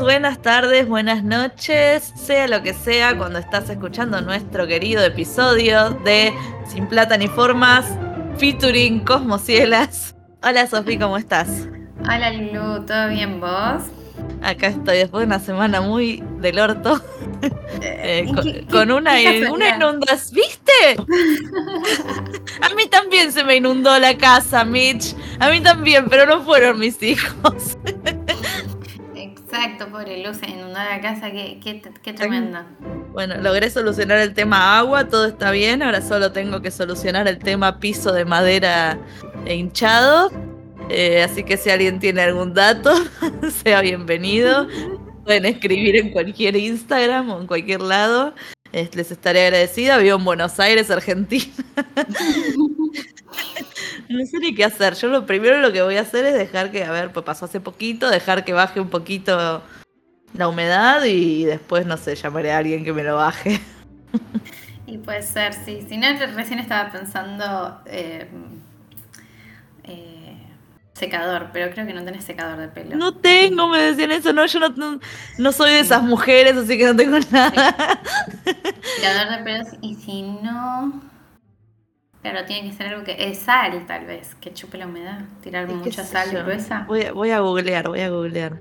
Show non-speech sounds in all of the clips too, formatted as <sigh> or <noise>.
buenas tardes, buenas noches, sea lo que sea cuando estás escuchando nuestro querido episodio de Sin Plata ni Formas, featuring Cosmocielas. Hola Sofi, ¿cómo estás? Hola Lulu, ¿todo bien vos? Acá estoy después de una semana muy del orto. Eh, con, una, una inundación. ¿Viste? <laughs> A mí también se me inundó la casa, Mitch. A mí también, pero no fueron mis hijos. Exacto, pobre Luz, inundó la casa, qué, qué, qué tremendo. Bueno, logré solucionar el tema agua, todo está bien, ahora solo tengo que solucionar el tema piso de madera hinchado. Eh, así que si alguien tiene algún dato, <laughs> sea bienvenido. Pueden escribir en cualquier Instagram o en cualquier lado. les estaré agradecida. Vivo en Buenos Aires, Argentina. <laughs> no sé ni qué hacer. Yo lo primero lo que voy a hacer es dejar que, a ver, pues pasó hace poquito, dejar que baje un poquito la humedad y después, no sé, llamaré a alguien que me lo baje. Y puede ser, sí. Si no, recién estaba pensando eh, eh, secador, pero creo que no tenés secador de pelo. No tengo, me decían eso, no, yo no, no, soy de esas mujeres, así que no tengo nada. Secador de pelo, y si no... Claro, tiene que ser algo que es sal, tal vez, que chupe la humedad, tirar mucha sal gruesa. Voy, voy a googlear, voy a googlear.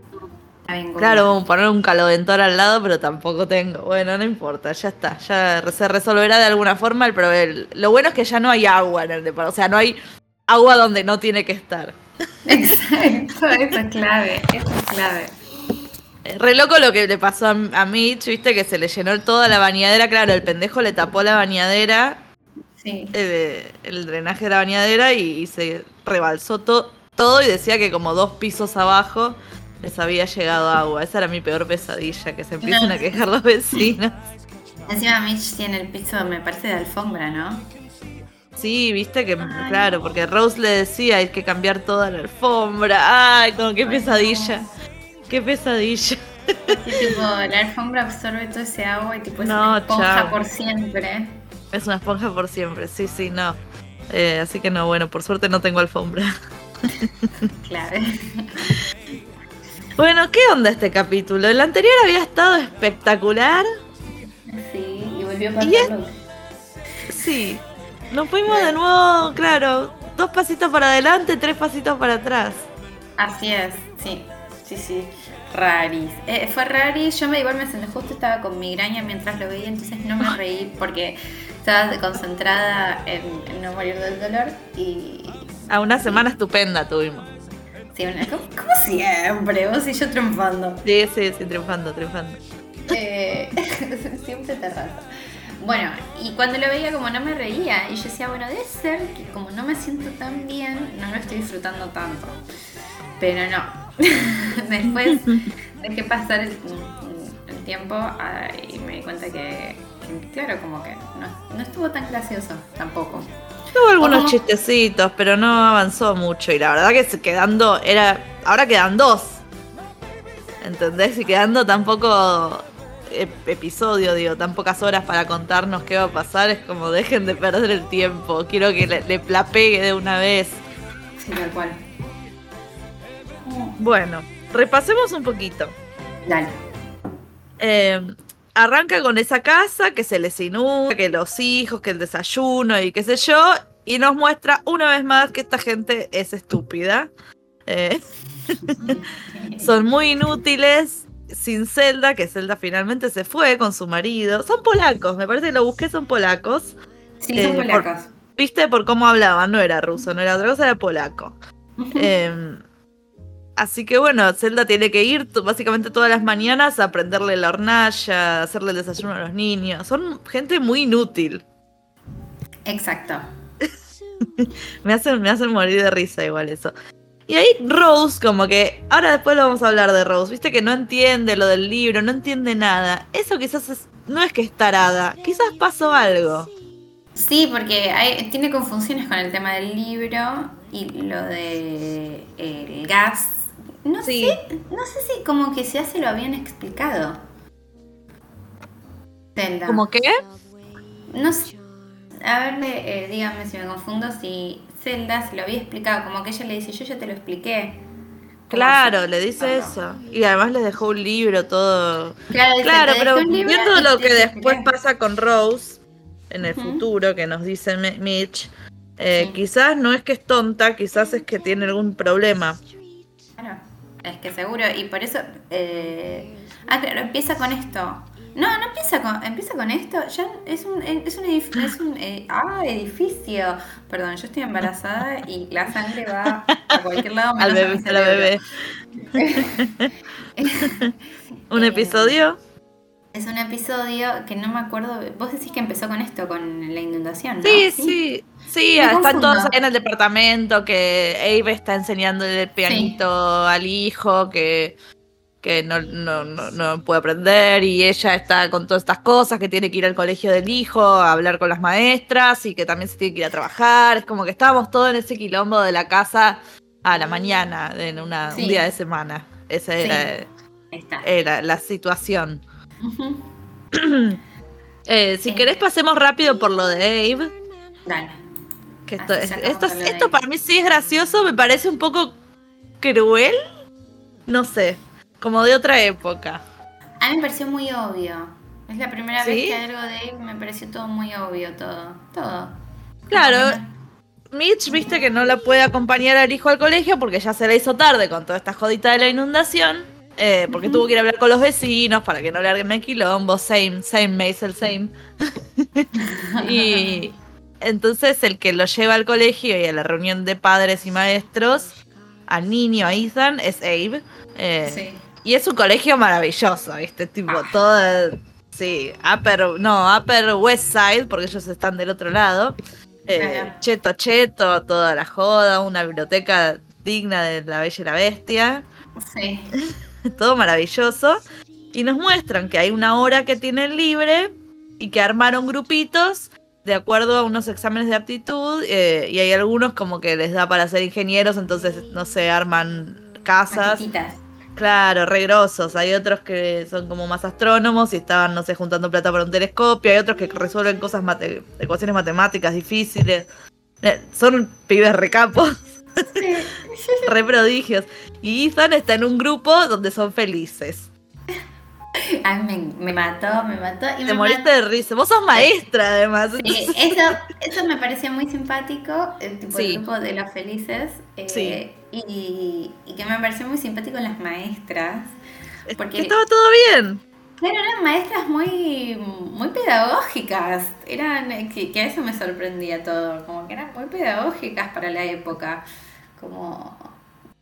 Claro, poner un calodentor al lado, pero tampoco tengo. Bueno, no importa, ya está. Ya se resolverá de alguna forma el problema. Lo bueno es que ya no hay agua en el departamento. O sea, no hay agua donde no tiene que estar. <laughs> Exacto, eso es clave, eso es clave. Re loco lo que le pasó a, Mitch, viste, que se le llenó toda la bañadera. Claro, el pendejo le tapó la bañadera, sí. Eh, el drenaje de la bañadera y, se rebalsó todo y decía que como dos pisos abajo les había llegado agua. Esa era mi peor pesadilla, que se empiecen a <laughs> quejar los vecinos. Encima Mitch tiene el piso, me parece, de alfombra, ¿no? Sí, viste que, claro, porque Rose le decía hay que cambiar toda la alfombra. Ay, como qué pesadilla. Qué pesadilla. tipo, la alfombra absorbe todo ese agua y tipo es una esponja por siempre. Es una esponja por siempre, sí, sí, no. Eh, así que no, bueno, por suerte no tengo alfombra. <laughs> claro. Bueno, ¿qué onda este capítulo? El anterior había estado espectacular. Sí, y volvió a pasar. Sí, nos fuimos de nuevo, claro, dos pasitos para adelante, tres pasitos para atrás. Así es, sí, sí, sí. Raris. Eh, fue raris, yo me igual me senté justo estaba con migraña mientras lo veía, entonces no me reí porque estaba concentrada en, no morir del dolor y... A una semana estupenda tuvimos. Sí, como, siempre, vos y yo triunfando. Sí, sí, sí, triunfando, triunfando. Eh, <laughs> siempre te rato. Bueno, y cuando lo veía como no me reía, y yo decía, bueno, debe ser que como no me siento tan bien, no lo estoy disfrutando tanto. Pero no. <laughs> Después <laughs> dejé pasar el, tiempo ah, y me di cuenta que, claro, como que no, estuvo tan gracioso tampoco. Tuvo algunos chistecitos, pero no avanzó mucho. Y la verdad que quedando, era. Ahora quedan dos. ¿Entendés? Y quedando tampoco episodio, digo, tan pocas horas para contarnos qué va a pasar, es como dejen de perder el tiempo. Quiero que le, le plapegue de una vez. Sí, tal cual. Bueno, repasemos un poquito. Dale. Eh, arranca con esa casa que se les inunda, que los hijos, que el desayuno y qué sé yo, y nos muestra una vez más que esta gente es estúpida. Eh, <laughs> son muy inútiles sin Zelda, que Zelda finalmente se fue con su marido. Son polacos, me parece que lo busqué, son polacos. Sí, son eh, polacos. Viste por cómo hablaban, no era ruso, no era otra cosa, era polaco. <laughs> Em, así que bueno, Zelda tiene que ir básicamente todas las mañanas a aprenderle la hornalla, hacerle el desayuno a los niños. Son gente muy inútil. Exacto. <laughs> me, hacen, me hacen morir de risa igual eso. Y ahí Rose, como que, ahora después lo vamos a hablar de Rose, viste que no entiende lo del libro, no entiende nada. Eso quizás no es que es tarada, quizás pasó algo. Sí, porque tiene confusiones con el tema del libro y lo de el gas. No sé, no sé si como que ya se lo habían explicado. ¿Cómo qué? No sé. A ver, eh, dígame si me confundo, si Zelda se lo había explicado, como que ella le dice, yo ya te lo expliqué. Claro, le dice eso. Y además les dejó un libro todo. Claro, dice, Claro, "Te pero viendo lo que después leer". pasa con Rose en el futuro, que nos dice Mi- Mitch, eh, Sí. quizás no es que es tonta, quizás es que tiene algún problema. Claro, es que seguro, y por eso. eh, Ah, claro, empieza con esto. No, no empieza con, empieza con esto. Ya es un, es un, edif- es un eh, ah, edificio. Perdón, yo estoy embarazada y la sangre va a cualquier lado. Al bebé, a la bebé. <laughs> Un episodio. Es un episodio que no me acuerdo. Vos decís que empezó con esto, con la inundación, ¿no? Sí, sí. Sí, Me están confundo. todos ahí en el departamento, que Abe está enseñándole el pianito al hijo, que, que no, no, no, no puede aprender, y ella está con todas estas cosas, que tiene que ir al colegio del hijo, a hablar con las maestras, y que también se tiene que ir a trabajar. Es como que estábamos todos en ese quilombo de la casa a la mañana, en una, Sí. un día de semana. Esa Sí. era, era la situación. <clears throat> Eh, si Eh. querés pasemos rápido por lo de Abe. Dale. Que esto, es- es- para mí sí es gracioso, me parece un poco cruel. No sé, como de otra época. A mí me pareció muy obvio. Es la primera ¿Sí? vez que algo de él me pareció todo muy obvio, todo. Todo. Claro, Mitch, viste que no la puede acompañar al hijo al colegio porque ya se le hizo tarde con toda esta jodita de la inundación. Eh, porque tuvo que ir a hablar con los vecinos para que no le arguen el quilombo. Same, same, Maisel, same. <laughs> y entonces el que lo lleva al colegio y a la reunión de padres y maestros, al niño, a Ethan, es Abe. eh, Sí. Y es un colegio maravilloso, ¿viste? Tipo, Ah. todo. Sí, Upper. No, Upper West Side, porque ellos están del otro lado. Eh, cheto, cheto, toda la joda, una biblioteca digna de La Bella y la Bestia. Sí. <laughs> <laughs> Todo maravilloso. Y nos muestran que hay una hora que tienen libre y que armaron grupitos de acuerdo a unos exámenes de aptitud. eh, y hay algunos como que les da para ser ingenieros, entonces, no sé, arman casas. Maquetitas. Claro, re grosos. Hay otros que son como más astrónomos y estaban, no sé, juntando plata para un telescopio. Hay otros que resuelven cosas, mate- ecuaciones matemáticas difíciles. Eh, son pibes recapos, <laughs> re prodigios. Y Ethan está en un grupo donde son felices. Ay, me, me mató, me mató. Y Te me moriste mató. de risa. Vos sos maestra, además. Sí, eso, eso me pareció muy simpático, el tipo Sí. el grupo de los felices. eh, Sí. y, y que me pareció muy simpático las maestras. Porque Que estaba todo bien. Claro, eran maestras muy, muy pedagógicas. Eran, que, que a eso me sorprendía todo. Como que eran muy pedagógicas para la época. Como.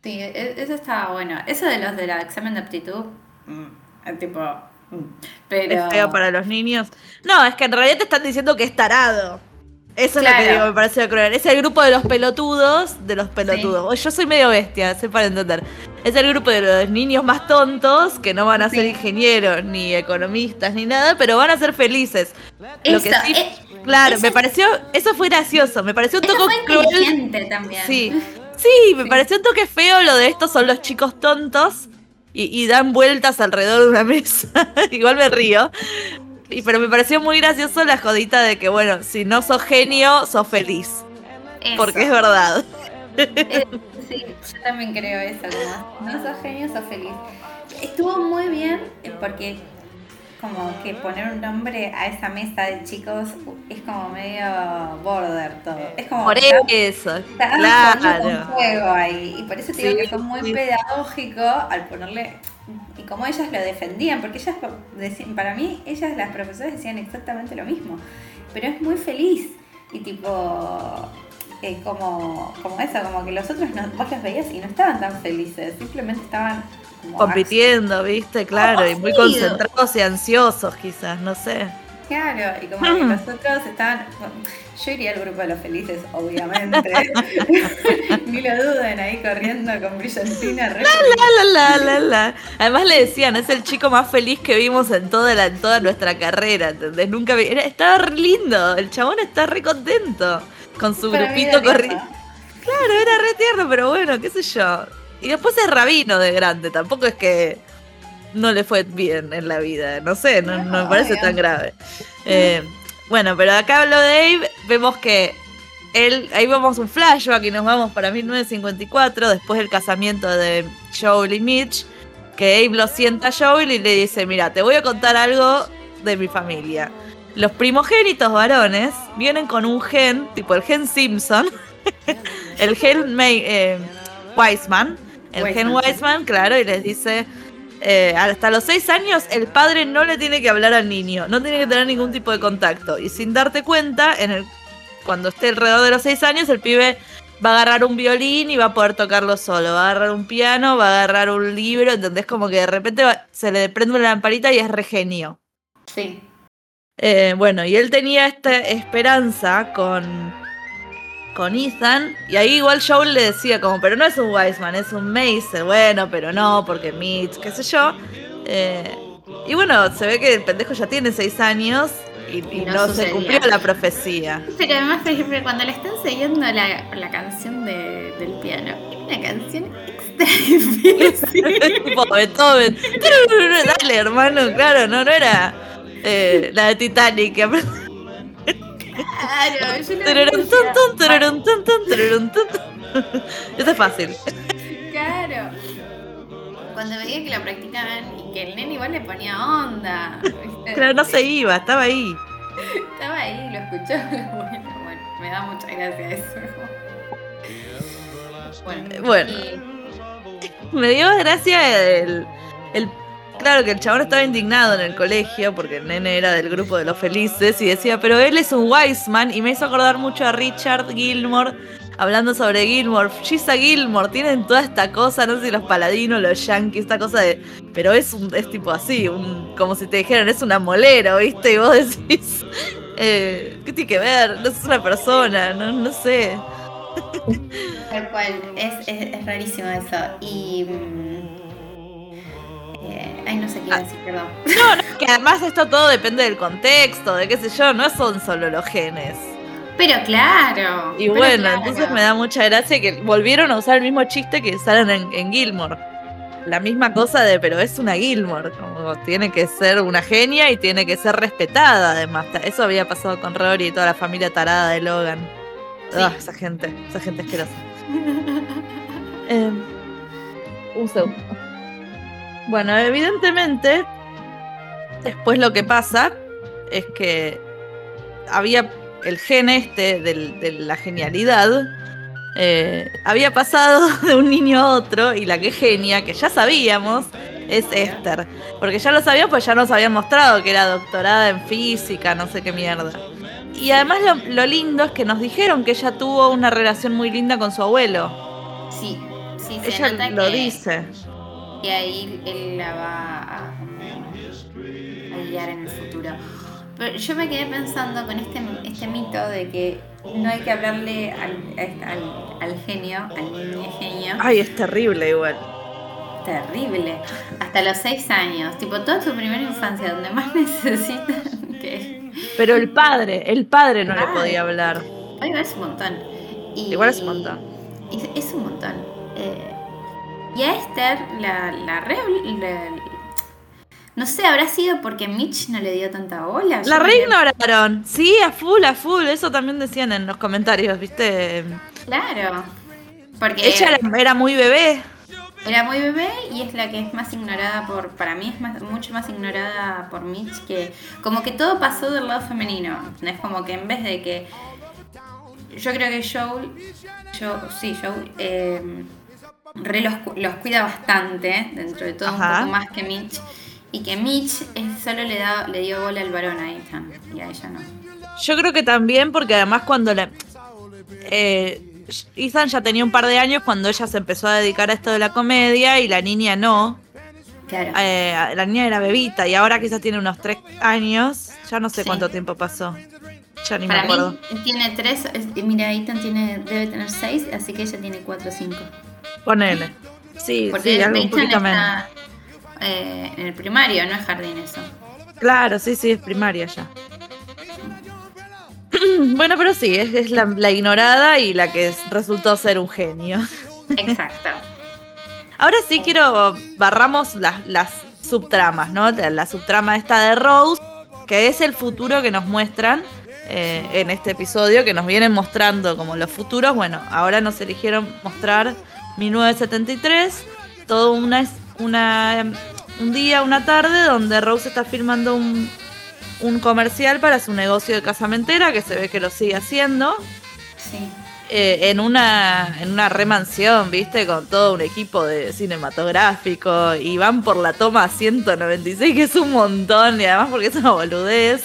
Sí, e- eso estaba bueno. Eso de los del examen de aptitud. mm, tipo. mm, Pero. Es feo para los niños. No, es que en realidad te están diciendo que es tarado. Eso es lo que digo, me parece cruel. Es el grupo de los pelotudos, de los pelotudos. Yo soy medio bestia, sé para entender. Es el grupo de los niños más tontos que no van a ser ingenieros, ni economistas, ni nada, pero van a ser felices. Lo que Eso, sí, eh, claro, eso me pareció, eso fue gracioso, me pareció un toque cruel. también. Sí, <laughs> sí, me pareció un toque feo lo de estos son los chicos tontos y, y dan vueltas alrededor de una mesa. <laughs> Igual me río. Y, pero me pareció muy gracioso la jodita de que, bueno, si no sos genio, sos feliz. Eso. Porque es verdad. Eh, sí, yo también creo eso. Como, no sos genio, sos feliz. Estuvo muy bien eh, porque como que poner un nombre a esa mesa de chicos es como medio border todo. Es como Por está- eso, está claro. fuego ahí. Y por eso te digo Sí, que fue muy sí. pedagógico al ponerle y como ellas lo defendían, porque ellas decían, para mí, ellas las profesoras decían exactamente lo mismo. Pero es muy feliz. Y tipo eh, como, como eso, como que los otros no, vos los veías y no estaban tan felices, simplemente estaban como Compitiendo, ¿viste? Claro, y muy concentrados y ansiosos quizás, no sé. Claro, y como que los otros estaban. yo iría al grupo de los felices, obviamente. <laughs> Ni lo duden, ahí corriendo con brillantina. re La, la, la, la, la. Además le decían, es el chico más feliz que vimos en toda, la, en toda nuestra carrera, ¿entendés? Nunca vi- era- estaba re lindo, el chabón está re contento con su Para grupito corriendo. Claro, era re tierno, pero bueno, qué sé yo. Y después es rabino de grande, tampoco es que no le fue bien en la vida, no sé, no, no me parece tan grave. Eh, bueno, pero acá hablo de Abe, vemos que él, ahí vamos un flashback y nos vamos para 1954, después del casamiento de Joel y Mitch, que Abe lo sienta a Joel y le dice, mira, te voy a contar algo de mi familia. Los primogénitos varones vienen con un gen, tipo el gen Simpson, <laughs> el gen May, eh, Wiseman, el gen Wiseman, claro, y les dice, eh, hasta los seis años el padre no le tiene que hablar al niño, no tiene que tener ningún tipo de contacto. Y sin darte cuenta, en el, cuando esté alrededor de los seis años, el pibe va a agarrar un violín y va a poder tocarlo solo. Va a agarrar un piano, va a agarrar un libro, ¿entendés? Como que de repente se le prende una lamparita y es regenio. Sí. Eh, bueno, y él tenía esta esperanza con, con Ethan, y ahí igual Joel le decía como, pero no es un Wiseman, es un Mace, bueno, pero no, porque Mitch, qué sé yo. Eh, y bueno, se ve que el pendejo ya tiene seis años y, no, se cumplió la profecía. Pero además, por ejemplo, cuando le están siguiendo la, la canción de, del piano, es una canción extra difícil. <laughs> tipo Beethoven. <laughs> Dale, hermano, claro, no, no era eh, la de Titanic. Claro, Esto <laughs> es fácil. Claro. Cuando veía que la practicaban y que el nene igual le ponía onda. Claro, no se iba, estaba ahí. Estaba ahí, lo escuchó. <laughs> Bueno, bueno, me da mucha gracia eso. Bueno, bueno. me dio gracia el, el Claro que el chabón estaba indignado en el colegio porque el nene era del grupo de los felices y decía, pero él es un Wiseman y me hizo acordar mucho a Richard Gilmore hablando sobre Gilmore. Gisa Gilmore, tienen toda esta cosa, no sé si los paladinos, los yankees, esta cosa de. Pero es un, es tipo así, un, como si te dijeran, es una molera, ¿viste? Y vos <laughs> decís, eh, ¿qué tiene que ver? No es una persona, no, no sé. Tal cual, es, es, es rarísimo eso. Y. Mm, Ay, no sé qué iba a decir, perdón. No, no, que además esto todo depende del contexto, de qué sé yo, no son solo los genes. Pero claro. Y bueno, entonces me da mucha gracia que volvieron a usar el mismo chiste que usaron en, en Gilmore. La misma cosa de, pero es una Gilmore, como tiene que ser una genia y tiene que ser respetada además. Eso había pasado con Rory y toda la familia tarada de Logan. Ah, esa gente, esa gente asquerosa. <laughs> eh, un segundo. Bueno, evidentemente, después lo que pasa es que había el gen este de la genialidad. Eh, había pasado <laughs> de un niño a otro y la que genia, que ya sabíamos, es Esther. Porque ya lo sabíamos, pues ya nos habían mostrado que era doctorada en física, no sé qué mierda. Y además lo, lindo es que nos dijeron que ella tuvo una relación muy linda con su abuelo. Sí, sí, se ella lo dice y ahí él la va a, guiar en el futuro. Pero yo me quedé pensando con este, este mito de que no hay que hablarle al, al, genio, al niño genio. Ay, es terrible igual. Terrible. Hasta los seis años. Tipo, toda tu primera infancia, donde más <laughs> necesitan que... Pero el padre, el padre no le podía hablar. igual es un montón. igual es un montón. Es, un montón. Eh, y a Esther la, la, no sé, habrá sido porque Mitch no le dio tanta bola. La reignoraron. Sí, a full, a full. Eso también decían en los comentarios, ¿viste? Claro. Porque ella era, muy bebé. Era muy bebé y es la que es más ignorada por. Para mí es más, mucho más ignorada por Mitch que. Como que todo pasó del lado femenino. Es como que en vez de que. Yo creo que Joel. Yo, sí, Joel. Eh, re los, cuida bastante, dentro de todo un poco más que Mitch. Y que Mitch solo le, da, le dio bola al varón a Ethan y a ella no. Yo creo que también porque además cuando la... Eh, Ethan ya tenía un par de años cuando ella se empezó a dedicar a esto de la comedia y la niña no. Claro. Eh, la niña era bebita y ahora quizás tiene unos tres años. Ya no sé cuánto tiempo pasó. Ya ni me acuerdo. Mí tiene tres. Mira, Ethan tiene, debe tener seis, así que ella tiene cuatro o cinco. Ponele. Sí, sí, algo un poquito menos. Eh, en el primario, no es jardín eso. Claro, sí, sí, es primaria ya. <clears throat> bueno, pero sí, es, la, ignorada y la que resultó ser un genio. Exacto. <laughs> Ahora sí quiero barramos las, las subtramas, ¿no? La subtrama esta de Rose, que es el futuro que nos muestran eh, en este episodio que nos vienen mostrando como los futuros. Bueno, ahora nos eligieron mostrar 1973, todo una, una, un día, una tarde, donde Rose está filmando un, un comercial para su negocio de casamentera, que se ve que lo sigue haciendo. Sí. Eh, en una en una remansión, ¿viste? Con todo un equipo de cinematográfico y van por la toma 196, que es un montón y además porque es una boludez.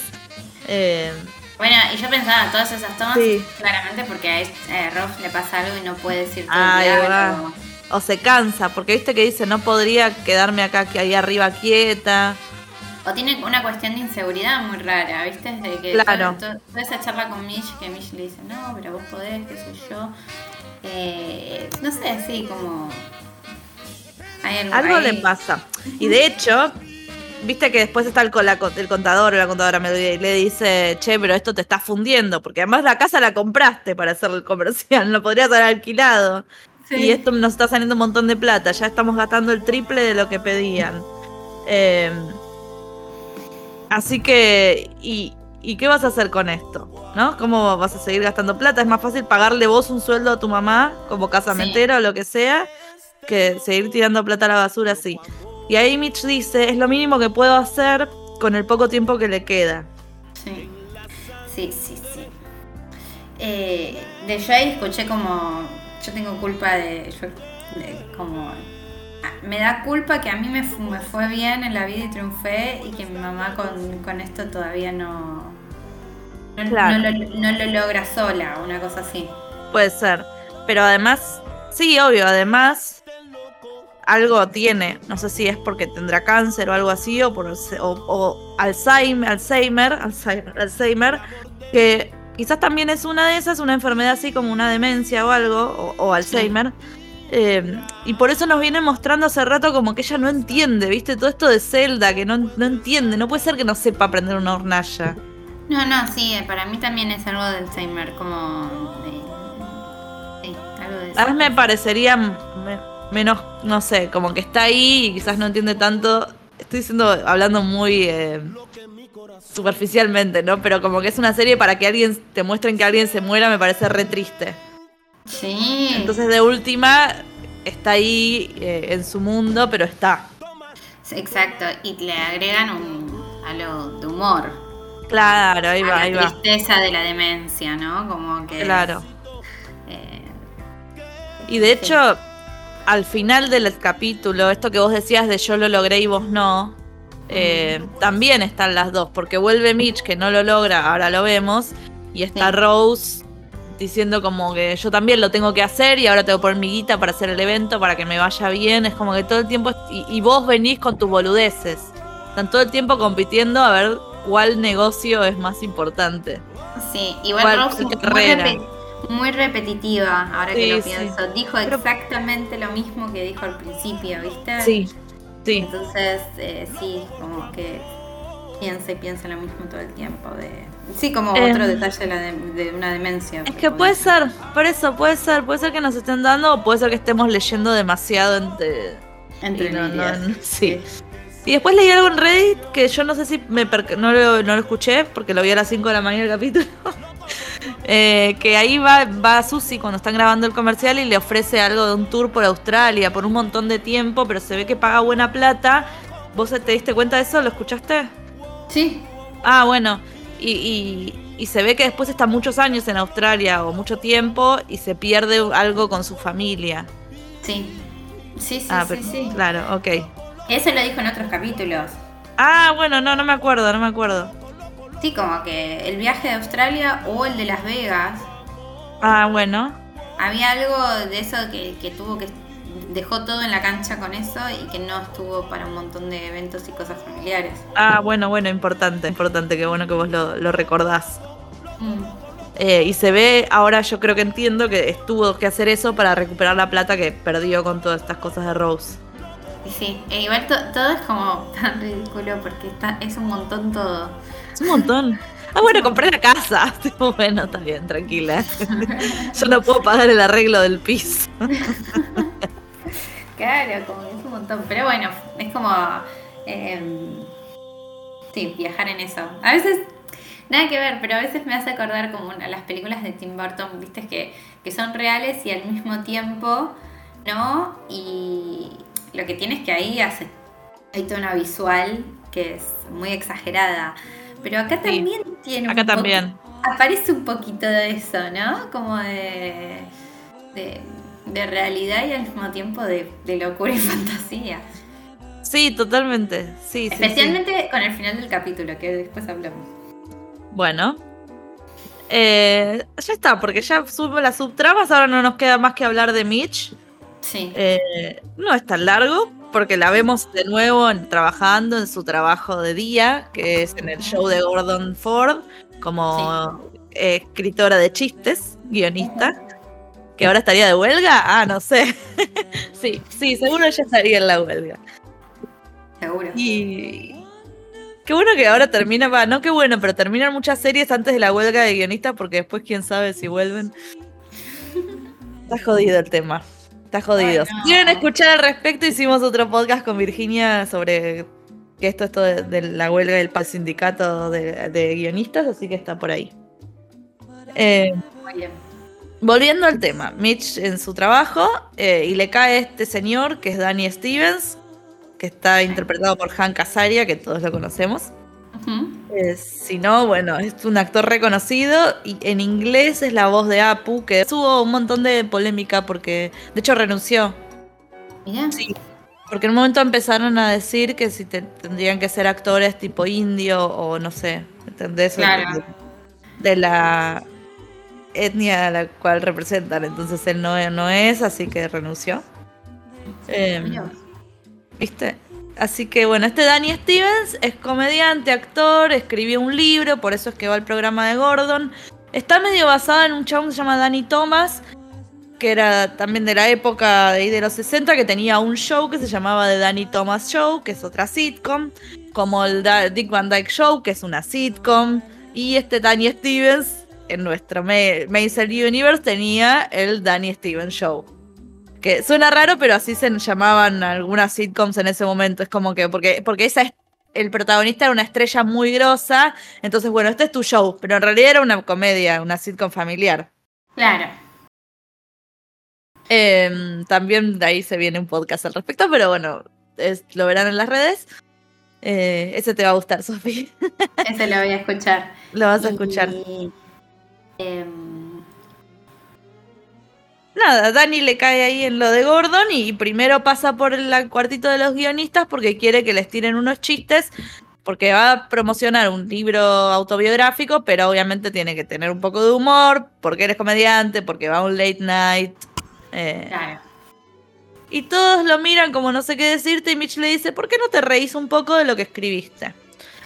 Eh, Bueno, y yo pensaba, todas esas tomas, Sí. claramente porque a eh, Ross le pasa algo y no puede decir todo el diálogo. o se cansa, porque viste que dice, no podría quedarme acá, que ahí arriba quieta. O tiene una cuestión de inseguridad muy rara, ¿viste? De que Claro. toda, toda esa charla con Mish, que Mish le dice, no, pero vos podés, qué sé yo. Eh, no sé, sí, como... Hay algo, Algo ahí. le pasa. Y de hecho, viste que después está el, con- la- el contador o la contadora y le dice, che, pero esto te está fundiendo, porque además la casa la compraste para hacer el comercial, <laughs> no podrías haber alquilado. Sí. Y esto nos está saliendo un montón de plata, ya estamos gastando el triple de lo que pedían. Eh, así que, y, ¿y qué vas a hacer con esto? ¿No? ¿Cómo vas a seguir gastando plata? Es más fácil pagarle vos un sueldo a tu mamá como casamentera o lo que sea, que seguir tirando plata a la basura así. Y ahí Mitch dice, es lo mínimo que puedo hacer con el poco tiempo que le queda. Sí, sí, sí. sí. Eh, de Jay escuché como. Yo tengo culpa de. yo- de como. ah, Me da culpa que a mí me, fu- me fue bien en la vida y triunfé y que mi mamá con, con esto todavía no. No, Claro. no lo, no lo logra sola, una cosa así. Puede ser. Pero además, sí, obvio, además algo tiene. No sé si es porque tendrá cáncer o algo así, o por o, o Alzheimer, Alzheimer, Alzheimer, Alzheimer, que quizás también es una de esas, una enfermedad así como una demencia o algo, o, o Alzheimer. Eh, y por eso nos viene mostrando hace rato como que ella no entiende, ¿viste? Todo esto de Zelda, que no, no entiende. No puede ser que no sepa aprender una hornalla. No, no, sí, eh, para mí también es algo del Alzheimer, como. sí, algo de. A mí me parecería menos, no sé, como que está ahí y quizás no entiende tanto. Estoy diciendo, hablando muy eh, superficialmente, ¿no? Pero como que es una serie para que alguien te muestren que alguien se muera, me parece re triste. Sí. Entonces, de última, está ahí eh, en su mundo, pero está. Exacto, y le agregan un, algo de humor. Claro, ahí va, a ahí la va. tristeza de la demencia, ¿no? Como que. Claro. eh, Y de hecho, al final del capítulo, esto que vos decías de yo lo logré y vos no, eh, también están las dos, porque vuelve Mitch, que no lo logra, ahora lo vemos, y está Sí. Rose diciendo como que yo también lo tengo que hacer y ahora tengo que poner mi guita para hacer el evento, para que me vaya bien, es como que todo el tiempo, y, y vos venís con tus boludeces, están todo el tiempo compitiendo a ver cuál negocio es más importante. sí, igual ¿Cuál- Rose muy, muy repetitiva, ahora que lo sí. pienso. Dijo exactamente lo mismo que dijo al principio, ¿viste? Sí, sí. Entonces, eh, sí, como que piensa y piensa lo mismo todo el tiempo. De... Sí, como Eh, otro detalle de, la de, de una demencia. Es que puede ser, por eso, puede ser, puede ser que nos estén dando o puede ser que estemos leyendo demasiado entre... Entre no- no- sí. Y después leí algo en Reddit que yo no sé si me no, lo, no lo escuché porque lo vi a las 5 de la mañana el capítulo. <laughs> Eh, que ahí va, va Susi cuando están grabando el comercial y le ofrece algo de un tour por Australia por un montón de tiempo, pero se ve que paga buena plata. ¿Vos te diste cuenta de eso? ¿Lo escuchaste? Sí, Ah, bueno. Y, y- y se ve que después está muchos años en Australia o mucho tiempo y se pierde algo con su familia. sí. Sí, sí, ah, sí, pero- sí. claro, ok. Eso lo dijo en otros capítulos. Ah, bueno, no, no me acuerdo, no me acuerdo. Sí, como que el viaje de Australia o el de Las Vegas, Ah, bueno. había algo de eso que, que tuvo que dejó todo en la cancha con eso y que no estuvo para un montón de eventos y cosas familiares. Ah, bueno, bueno, importante, importante, qué bueno que vos lo, lo recordás. Mm. Eh, y se ve, ahora yo creo que entiendo que estuvo que hacer eso para recuperar la plata que perdió con todas estas cosas de Rose. Sí, e igual to- todo es como tan ridículo porque está, es un montón todo. Es un montón. Ah, bueno, compré la casa. <laughs> Bueno, está bien, tranquila. <laughs> Yo no puedo pagar el arreglo del piso. <laughs> Claro, como es un montón. Pero bueno, es como. eh, sí, viajar en eso. A veces Nada que ver, pero a veces me hace acordar como a las películas de Tim Burton, viste, que, que son reales y al mismo tiempo, ¿no? Y lo que tienes que ahí hace, hay toda una visual que es muy exagerada. Pero acá también tiene Acá también. aparece un poquito de eso, ¿no? Como de, de, realidad y al mismo tiempo de, locura y <laughs> fantasía. Sí, totalmente. Sí, Especialmente con el final del capítulo, que después hablamos. Bueno. Eh, ya está, porque ya subo las subtramas, ahora no nos queda más que hablar de Mitch. Sí. Eh, no es tan largo, porque la vemos de nuevo trabajando en su trabajo de día, que es en el show de Gordon Ford, como escritora de chistes, guionista. ¿Que ahora estaría de huelga? Ah, no sé. <laughs> sí, sí, seguro ella estaría en la huelga. Seguro. Y. Qué bueno que ahora termina, va, no qué bueno, pero terminan muchas series antes de la huelga de guionistas porque después quién sabe si vuelven. <laughs> Está jodido el tema. Está jodido. Si quieren escuchar al respecto, hicimos otro podcast con Virginia sobre que esto, esto de, la huelga del sindicato de, guionistas, así que está por ahí. Eh, volviendo al tema, Mitch en su trabajo eh, y le cae este señor que es Danny Stevens, que está interpretado por Hank Azaria, que todos lo conocemos. Eh, si no, bueno, es un actor reconocido y en inglés es la voz de Apu, que tuvo un montón de polémica porque, de hecho, renunció. Sí. Porque en un momento empezaron a decir que si tendrían que ser actores tipo indio o no sé, ¿entendés? De, la etnia a la cual representan. Entonces él no, no es, así que renunció. Em, ¿Viste? Así que bueno, este Danny Stevens es comediante, actor, escribió un libro, por eso es que va al programa de Gordon. Está medio basada en un chabón que se llama Danny Thomas, que era también de la época de, de los 60, que tenía un show que se llamaba The Danny Thomas Show, que es otra sitcom, como el Dick Van Dyke Show, que es una sitcom, y este Danny Stevens, en nuestro Mason Universe, tenía el Danny Stevens Show. Que suena raro, pero así se llamaban algunas sitcoms en ese momento. Es como que, porque, porque esa es, el protagonista era una estrella muy grosa. Entonces, bueno, este es tu show. Pero en realidad era una comedia, una sitcom familiar. Claro. Em, también de ahí se viene un podcast al respecto, pero bueno, lo verán en las redes. Eh, ese te va a gustar, Sofía. ese lo voy a escuchar. <laughs> Lo vas a escuchar. Em, nada, Dani le cae ahí en lo de Gordon y primero pasa por el cuartito de los guionistas porque quiere que les tiren unos chistes, porque va a promocionar un libro autobiográfico, pero obviamente tiene que tener un poco de humor, porque eres comediante, porque va a un late night. Eh, claro. Y todos lo miran como no sé qué decirte y Mitch le dice, ¿por qué no te reís un poco de lo que escribiste?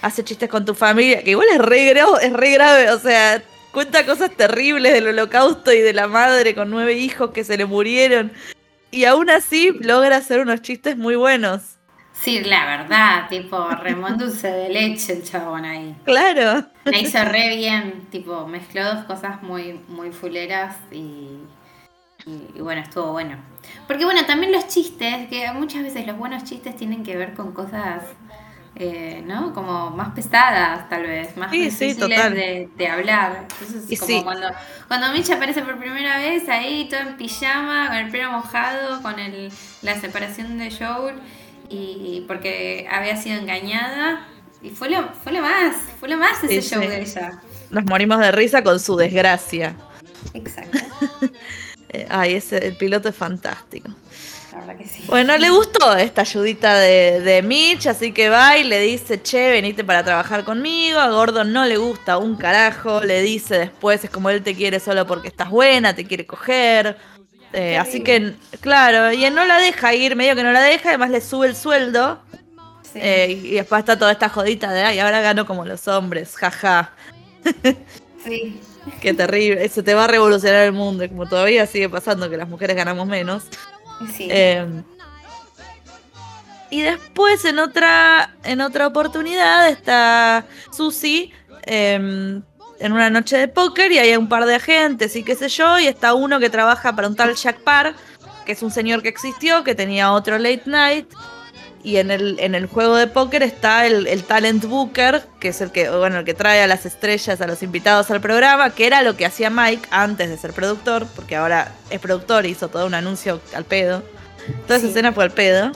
Hace chistes con tu familia, que igual es re, es re grave, o sea, Cuenta cosas terribles del holocausto y de la madre con nueve hijos que se le murieron. Y aún así logra hacer unos chistes muy buenos. Sí, la verdad, tipo, dulce de leche el chabón ahí. Claro. La hizo re bien, tipo, mezcló dos cosas muy, muy fuleras y, y, bueno, estuvo bueno. Porque bueno, también los chistes, que muchas veces los buenos chistes tienen que ver con cosas eh, ¿no? Como más pesadas, tal vez, más difíciles de, hablar. Entonces, como cuando, cuando Mitch aparece por primera vez ahí, todo en pijama, con el pelo mojado, con el, la separación de Joel, y porque había sido engañada. Y fue lo, fue lo más, fue lo más ese show de ella. Nos morimos de risa con su desgracia. Exacto. <laughs> Eh, ay, ese, el piloto es fantástico. Bueno, le gustó esta ayudita de, de, Mitch, así que va y le dice, che, venite para trabajar conmigo. A Gordon no le gusta un carajo, le dice después, es como él te quiere solo porque estás buena, te quiere coger. Eh, así que, claro, y él no la deja ir, medio que no la deja, además le sube el sueldo. Eh, y después está toda esta jodita de, ay, ahora gano como los hombres, jaja. Sí. <laughs> Qué terrible, eso te va a revolucionar el mundo, como todavía sigue pasando que las mujeres ganamos menos. Em, y después en otra, en otra oportunidad está Susie em, en una noche de póker y hay un par de agentes y qué sé yo, y está uno que trabaja para un tal Jack Parr, que es un señor que existió, que tenía otro late night. Y en el, en el juego de póker está el, el, talent booker, que es el que, bueno, el que trae a las estrellas, a los invitados al programa, que era lo que hacía Mike antes de ser productor, porque ahora es productor y hizo todo un anuncio al pedo. Toda esa escena fue al pedo.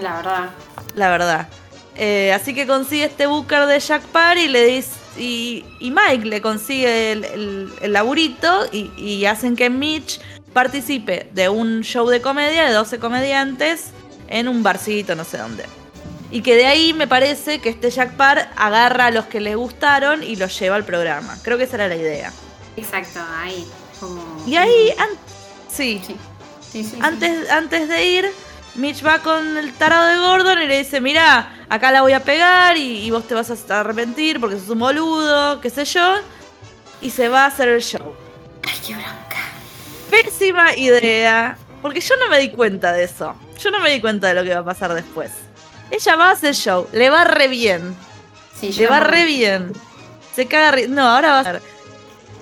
La verdad. La verdad. Eh, así que consigue este booker de Jack Parr y le dice. Y, y Mike le consigue el, el, el laburito y, y hacen que Mitch participe de un show de comedia de 12 comediantes en un barcito, no sé dónde. Y que de ahí me parece que este Jack Parr agarra a los que le gustaron y los lleva al programa. Creo que esa era la idea. Exacto, ahí. Como... Y ahí, an sí. Sí. Sí, sí, antes, antes de ir, Mitch va con el tarado de Gordon y le dice, mira, acá la voy a pegar y, y, vos te vas a arrepentir porque sos un boludo, qué sé yo. Y se va a hacer el show. Ay, qué bronca. Pésima idea. Porque yo no me di cuenta de eso. Yo no me di cuenta de lo que va a pasar después. Ella va a hacer show, le va re bien. Sí, le va re bien. Se caga re... No, ahora va a ser.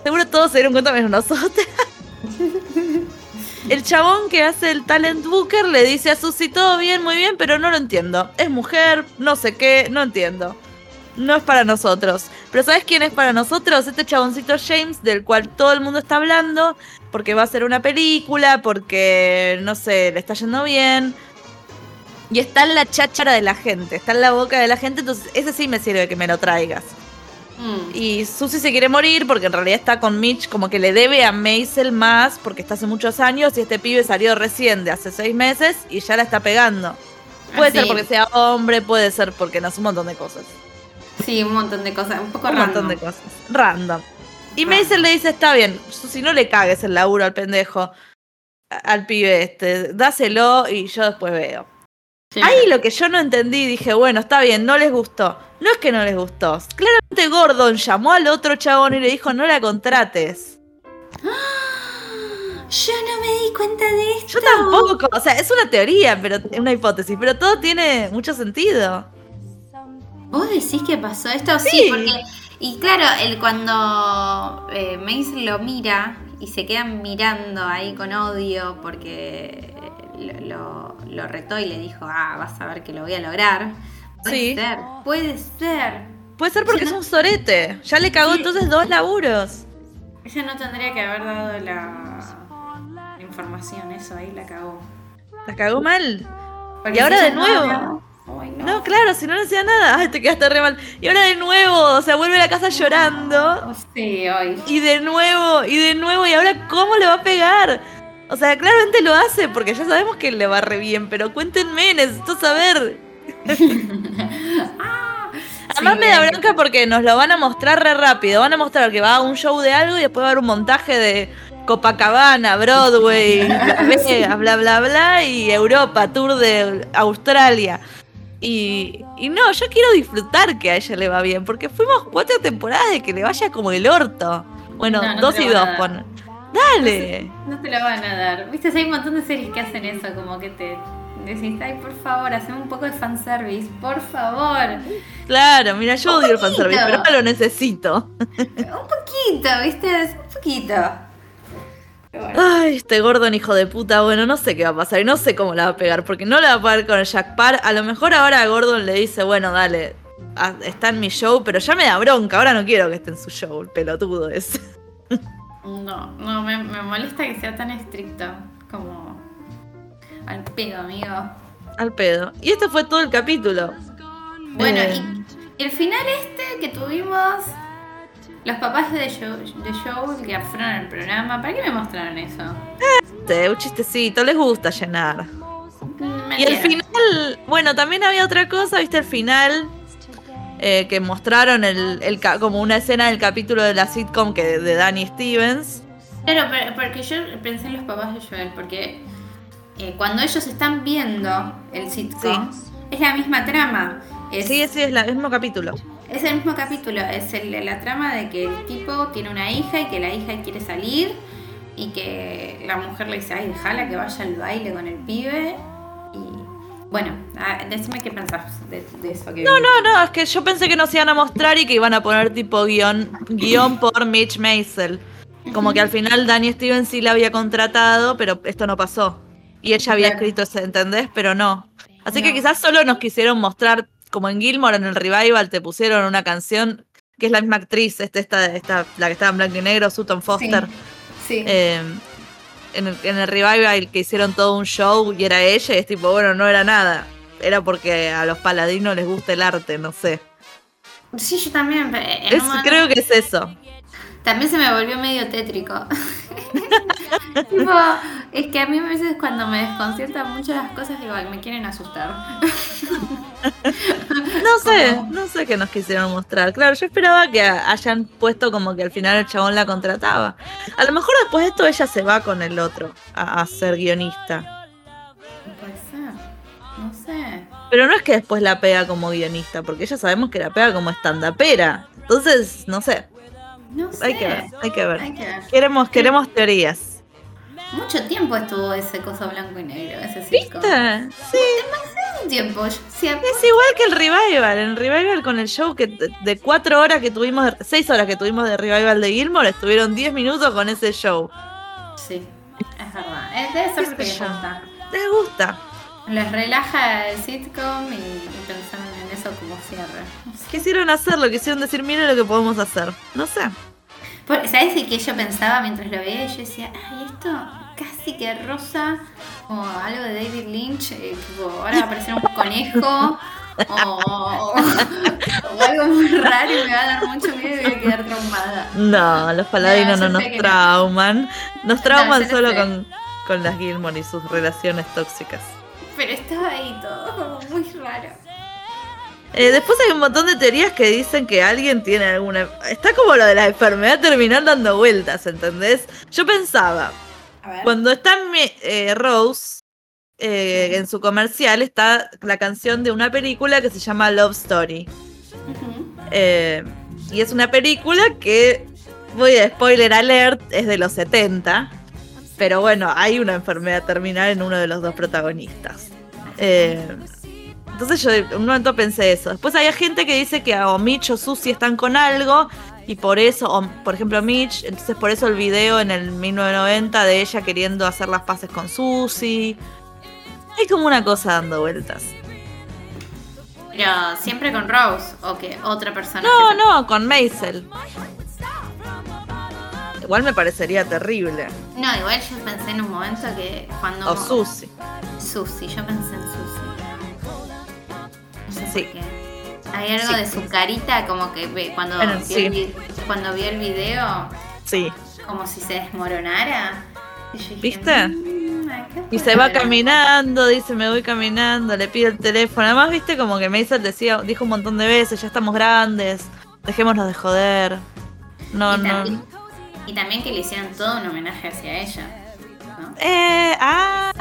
Seguro todos se dieron cuenta menos nosotros. <laughs> el chabón que hace el talent booker le dice a Susi todo bien, muy bien, pero no lo entiendo. Es mujer, no sé qué, no entiendo. No es para nosotros. Pero ¿sabes quién es para nosotros? Este chaboncito James, del cual todo el mundo está hablando, porque va a hacer una película, porque, no sé, le está yendo bien. Y está en la cháchara de la gente, está en la boca de la gente, entonces ese sí me sirve que me lo traigas. Mm. Y Susie se quiere morir porque en realidad está con Mitch, como que le debe a Maisel más, porque está hace muchos años y este pibe salió recién de hace seis meses y ya la está pegando. Puede Así. ser porque sea hombre, puede ser porque no hace un montón de cosas. Sí, un montón de cosas, un poco un random. montón de cosas. Random. Y Random. Maisel le dice, está bien, si no le cagues el laburo al pendejo, al pibe este, dáselo y yo después veo. Ahí lo que yo no entendí, dije, bueno, está bien, no les gustó. No es que no les gustó. Claramente Gordon llamó al otro chabón y le dijo, no la contrates. <gasps> Yo no me di cuenta de esto. Yo tampoco, o sea, es una teoría, pero una hipótesis, pero todo tiene mucho sentido. ¿Vos decís que pasó esto? Sí, Sí. porque. Y claro, él cuando eh, Mace lo mira y se quedan mirando ahí con odio porque lo, lo, lo retó y le dijo, ah, vas a ver que lo voy a lograr. Puede Sí. ser, puede ser. Puede ser porque es un sorete. Ya le cagó Sí. entonces dos laburos. Ella no tendría que haber dado la, la información, eso ahí la cagó. La cagó mal. Porque Y ahora de no nuevo. Ay, no. No, claro, si no le hacía nada, ay, te quedaste re mal. Y ahora de nuevo, o sea, vuelve a la casa llorando. Sí, hoy. Y de nuevo, y de nuevo, y ahora ¿cómo le va a pegar? O sea, claramente lo hace porque ya sabemos que le va re bien, pero cuéntenme, necesito saber. <laughs> Además Sí, me da bronca porque nos lo van a mostrar re rápido. Van a mostrar que va a un show de algo y después va a haber un montaje de Copacabana, Broadway, <laughs> Las Vegas, bla, bla, bla, y Europa, tour de Australia. Y, y no, yo quiero disfrutar que a ella le va bien, porque fuimos cuatro temporadas de que le vaya como el orto. Bueno, No, no dos y dos, pon. Dale. No te lo van a dar. Viste, hay un montón de series que hacen eso, como que te decís, ay, por favor, haceme un poco de fanservice, por favor. Claro, mira, yo odio el fanservice, pero ahora lo necesito. <laughs> Un poquito, viste, un poquito. Ay, este Gordon hijo de puta, bueno, no sé qué va a pasar y no sé cómo la va a pegar, porque no la va a pegar con el Jack Parr. A lo mejor ahora Gordon le dice, bueno, dale, está en mi show, pero ya me da bronca, ahora no quiero que esté en su show, el pelotudo es. <laughs> No, no, me, me molesta que sea tan estricto como al pedo, amigo. Al pedo. Y este fue todo el capítulo. Bueno, Eh, y el final este que tuvimos, los papás de Joe, de Joe que al programa, ¿para qué me mostraron eso? este, un chistecito, les gusta llenar. Me Y el entera. final, bueno, también había otra cosa, viste, el final, eh, que mostraron el, el como una escena del capítulo de la sitcom que de, de Danny Stevens. Claro, pero- porque yo pensé en los papás de Joel, porque eh, cuando ellos están viendo el sitcom, es la misma trama. Es, Sí, sí, es la- el mismo capítulo. Es el mismo capítulo, es el- la trama de que el tipo tiene una hija y que la hija quiere salir y que la mujer le dice, ay, déjala que vaya al baile con el pibe. Y bueno, ah, decime qué pensás de, de eso. Que No, no, no, es que yo pensé que nos iban a mostrar y que iban a poner tipo guion, guion por Mitch Maisel. Como que al final Danny Stevens sí la había contratado, pero esto no pasó. y ella había Claro. escrito ese, ¿entendés? Pero no. Así que quizás solo nos quisieron mostrar, como en Gilmore, en el revival, te pusieron una canción que es la misma actriz, este, esta, esta, la que estaba en blanco y negro, Sutton Foster. Sí. Eh, en, el, en el revival que hicieron todo un show y era ella, y es tipo, bueno, no era nada. Era porque a los paladinos les gusta el arte, no sé. Sí, yo también. en Es- creo que es eso. También se me volvió medio tétrico. <laughs> tipo, es que a mí a veces cuando me desconciertan mucho las cosas, digo, "Ay, me quieren asustar. <laughs> No sé, no sé qué nos quisieron mostrar. Claro, yo esperaba que hayan puesto como que al final el chabón la contrataba. A lo mejor después de esto ella se va con el otro a, a ser guionista. Puede ser. No sé. Pero no es que después la pega como guionista, porque ya sabemos que la pega como estandapera. Entonces, no sé, No sé. hay que ver, hay que ver. Hay que ver. Queremos, queremos teorías. Mucho tiempo estuvo ese coso blanco y negro, ese circo. ¿Viste? Sí, Un tiempo. Sí, a- es igual que el revival. El revival con el show que de- de cuatro horas que tuvimos, de- seis horas que tuvimos de revival de Gilmore, estuvieron 10 minutos con ese show. sí, es verdad. Eh, Debe ser porque les gusta. Les gusta. Les relaja el sitcom y, y pensaron en eso como cierre. No sé. Quisieron hacerlo, quisieron decir, mire lo que podemos hacer. No sé. Por- ¿Sabes de qué yo pensaba mientras lo veía? Yo decía, ay, esto casi que rosa como algo de David Lynch, eh, tipo, ahora va a aparecer un conejo o, o algo muy raro y me va a dar mucho miedo y voy a quedar traumada. No, los paladinos No, nos no. trauman. Nos trauman solo con, con las Gilmore y sus relaciones tóxicas. Pero estaba ahí todo como muy raro. Eh, después hay un montón de teorías que dicen que alguien tiene alguna... Está como lo de la enfermedad terminal dando vueltas, ¿entendés? Yo pensaba, A ver. cuando está eh, Rose eh, en su comercial, está la canción de una película que se llama Love Story. Y es una película que, voy a spoiler alert, es de los 70. Pero bueno, hay una enfermedad terminal en uno de los dos protagonistas. Eh, entonces yo en un momento pensé eso. Después hay gente que dice que o Mitch o Susie están con algo. Y por eso, o, por ejemplo Mitch, entonces por eso el video en el 1990 de ella queriendo hacer las paces con Susie. Hay como una cosa dando vueltas. Pero siempre con Rose o que otra persona. No, no, con Maisel. Igual me parecería terrible. No, igual yo pensé en un momento que cuando. O Susi. Susi, yo pensé en Susi. No Sí. Hay algo Sí. de su carita como que ve- cuando, Bueno, vio el, vi- cuando vio el video, Sí. como si se desmoronara. Y yo dije, ¿Viste? "Mm, Y se va haber algo". caminando, dice me voy caminando, le pide el teléfono. Además, viste como que Maisel decía, dijo un montón de veces, ya estamos grandes, dejémonos de joder. No, y, no. también, y también que le hicieron todo un homenaje hacia ella. ¿no? Eh, ah,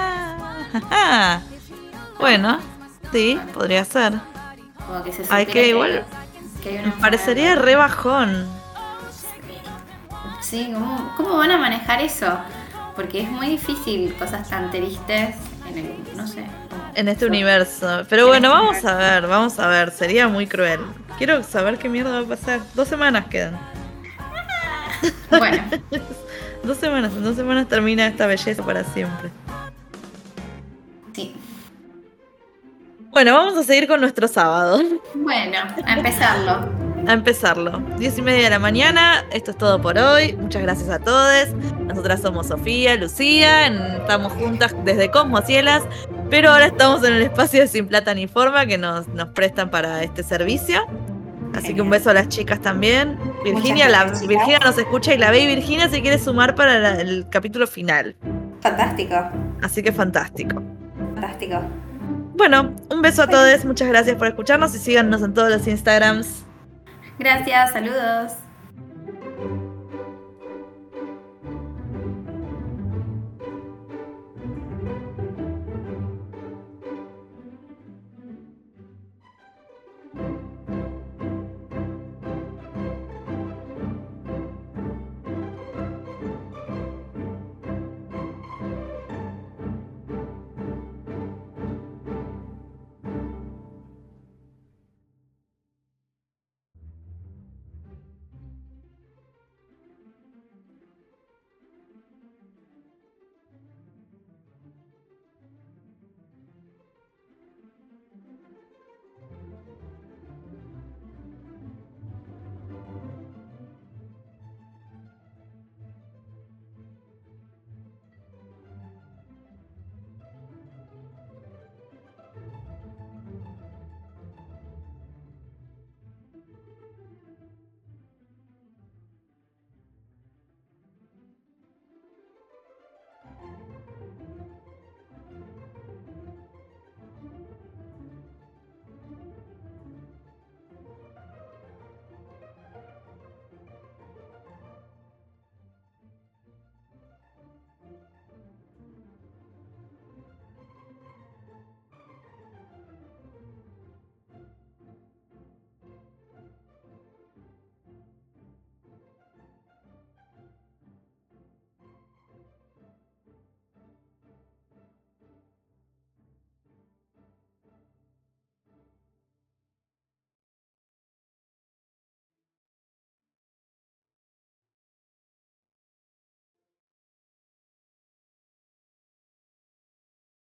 ajá. Bueno, sí, podría ser. Como que se Hay que igual- que hay Me parecería enfermedad. re bajón. Sí, ¿cómo, ¿cómo van a manejar eso? Porque es muy difícil cosas tan tristes en el, no sé. En este universo. Pero En bueno, vamos universo. a ver, vamos a ver. Sería muy cruel. Quiero saber qué mierda va a pasar. Dos semanas quedan. Bueno, <laughs> Dos semanas. En dos semanas termina esta belleza para siempre. Bueno, vamos a seguir con nuestro sábado. Bueno, a empezarlo. A empezarlo. Diez y media de la mañana. Esto es todo por hoy. Muchas gracias a todos. Nosotras somos Sofía, Lucía. Estamos juntas desde Cosmocielas. Pero ahora estamos en el espacio de Sin Plata ni Forma que nos, nos prestan para este servicio. Así que un beso a las chicas también. Virginia, la, gracias. Virginia nos escucha y la ve y Virginia se quiere sumar para la- el capítulo final. Fantástico, Así que fantástico. fantástico. Bueno, un beso a todos. Muchas gracias por escucharnos y síganos en todos los Instagrams. Gracias, saludos.